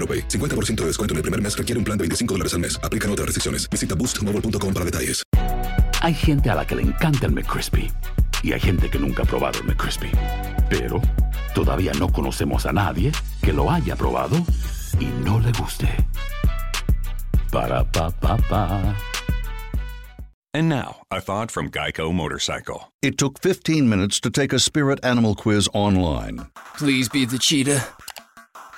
AroPay. 50% de descuento en el primer mes requiere un plan de 25 dólares al mes. Aplican otras restricciones. Visita boostmobile.com para detalles. Hay gente a la que le encanta el McCrispy y hay gente que nunca ha probado el McCrispy. Pero todavía no conocemos a nadie que lo haya probado y no le guste. Para pa pa pa. And now, a thought from Geico Motorcycle. It took 15 minutes to take a spirit animal quiz online Please be the cheetah.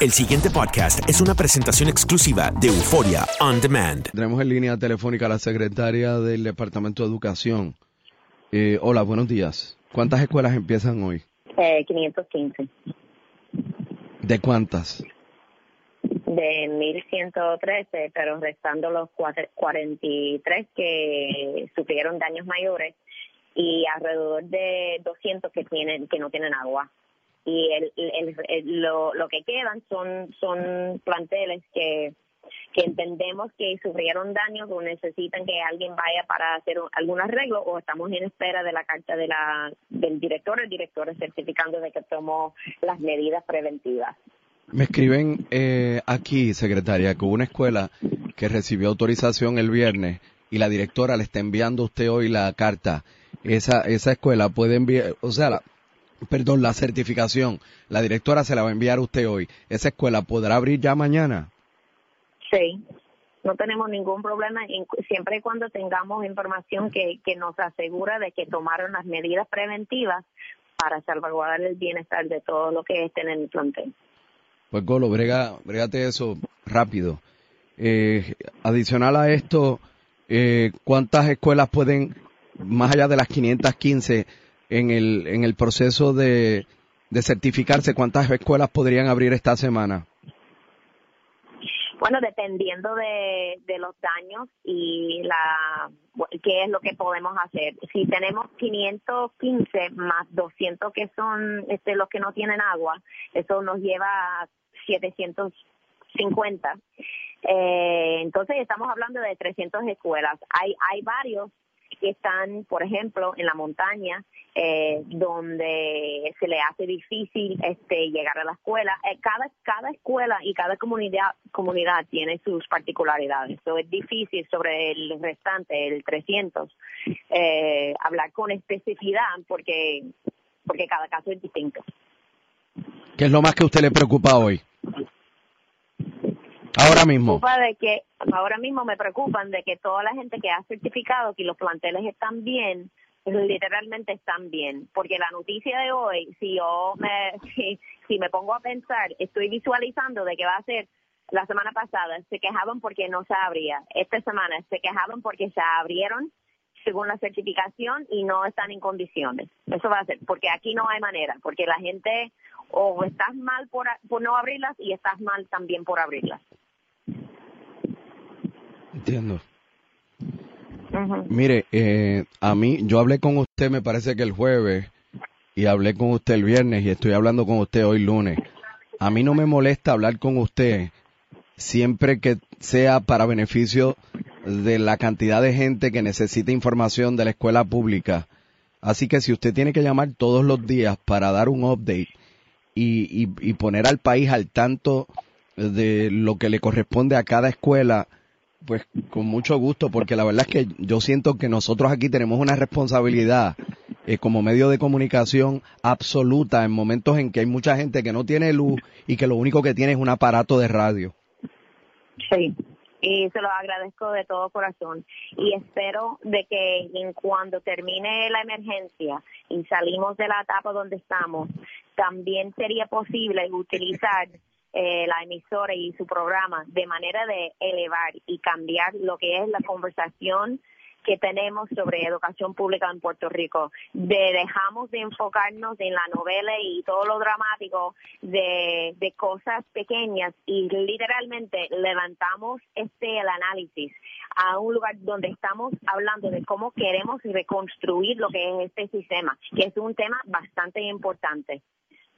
El siguiente podcast es una presentación exclusiva de Euforia On Demand. Tenemos en línea telefónica a la secretaria del Departamento de Educación. Eh, hola, buenos días. ¿Cuántas escuelas empiezan hoy? Eh, 515. ¿De cuántas? De 1113, pero restando los cuatro- 43 que sufrieron daños mayores y alrededor de 200 que tienen que no tienen agua. Y el, lo, lo que quedan son son planteles que que entendemos que sufrieron daños o necesitan que alguien vaya para hacer un- algún arreglo o estamos en espera de la carta de la del director, el director certificando de que tomó las medidas preventivas. Me escriben eh, aquí, secretaria, que hubo una escuela que recibió autorización el viernes y la directora le está enviando a usted hoy la carta. Esa, esa escuela puede enviar, o sea, la, perdón, la certificación, la directora se la va a enviar a usted hoy. ¿Esa escuela podrá abrir ya mañana? Sí, no tenemos ningún problema en- siempre y cuando tengamos información que, que nos asegura de que tomaron las medidas preventivas para salvaguardar el bienestar de todo lo que estén en el plantel. Pues Golo, brega, bregate eso rápido. Eh, adicional a esto, eh, ¿cuántas escuelas pueden, más allá de las 515, en el, en el proceso de, de certificarse, cuántas escuelas podrían abrir esta semana? Bueno, dependiendo de, de los daños y la qué es lo que podemos hacer. Si tenemos 515 más 200 que son este los que no tienen agua, eso nos lleva a 750. Eh, entonces estamos hablando de 300 escuelas. Hay hay varios que están, por ejemplo, en la montaña, eh, donde se le hace difícil este llegar a la escuela. Eh, cada cada escuela y cada comunidad comunidad tiene sus particularidades. So, es difícil sobre el restante, el 300, eh, hablar con especificidad porque porque cada caso es distinto. ¿Qué es lo más que a usted le preocupa hoy? Ahora mismo. preocupa de que ahora mismo me preocupan de que toda la gente que ha certificado que los planteles están bien literalmente están bien. Porque la noticia de hoy si yo me si, si me pongo a pensar estoy visualizando de que va a ser la semana pasada se quejaban porque no se abría. Esta semana se quejaban porque se abrieron según la certificación y no están en condiciones. Eso va a ser porque aquí no hay manera porque la gente o estás mal por, por no abrirlas y estás mal también por abrirlas. Entiendo. Mire, eh, a mí, yo hablé con usted, me parece que el jueves, y hablé con usted el viernes, y estoy hablando con usted hoy lunes. A mí no me molesta hablar con usted siempre que sea para beneficio de la cantidad de gente que necesita información de la escuela pública. Así que si usted tiene que llamar todos los días para dar un update y, y poner al país al tanto de lo que le corresponde a cada escuela, pues con mucho gusto, porque la verdad es que yo siento que nosotros aquí tenemos una responsabilidad eh, como medio de comunicación absoluta en momentos en que hay mucha gente que no tiene luz y que lo único que tiene es un aparato de radio. Sí, y se lo agradezco de todo corazón y espero de que en cuando termine la emergencia y salimos de la etapa donde estamos, también sería posible utilizar eh, la emisora y su programa de manera de elevar y cambiar lo que es la conversación que tenemos sobre educación pública en Puerto Rico. De, dejamos de enfocarnos en la novela y todo lo dramático de, de cosas pequeñas y literalmente levantamos este el análisis a un lugar donde estamos hablando de cómo queremos reconstruir lo que es este sistema, que es un tema bastante importante.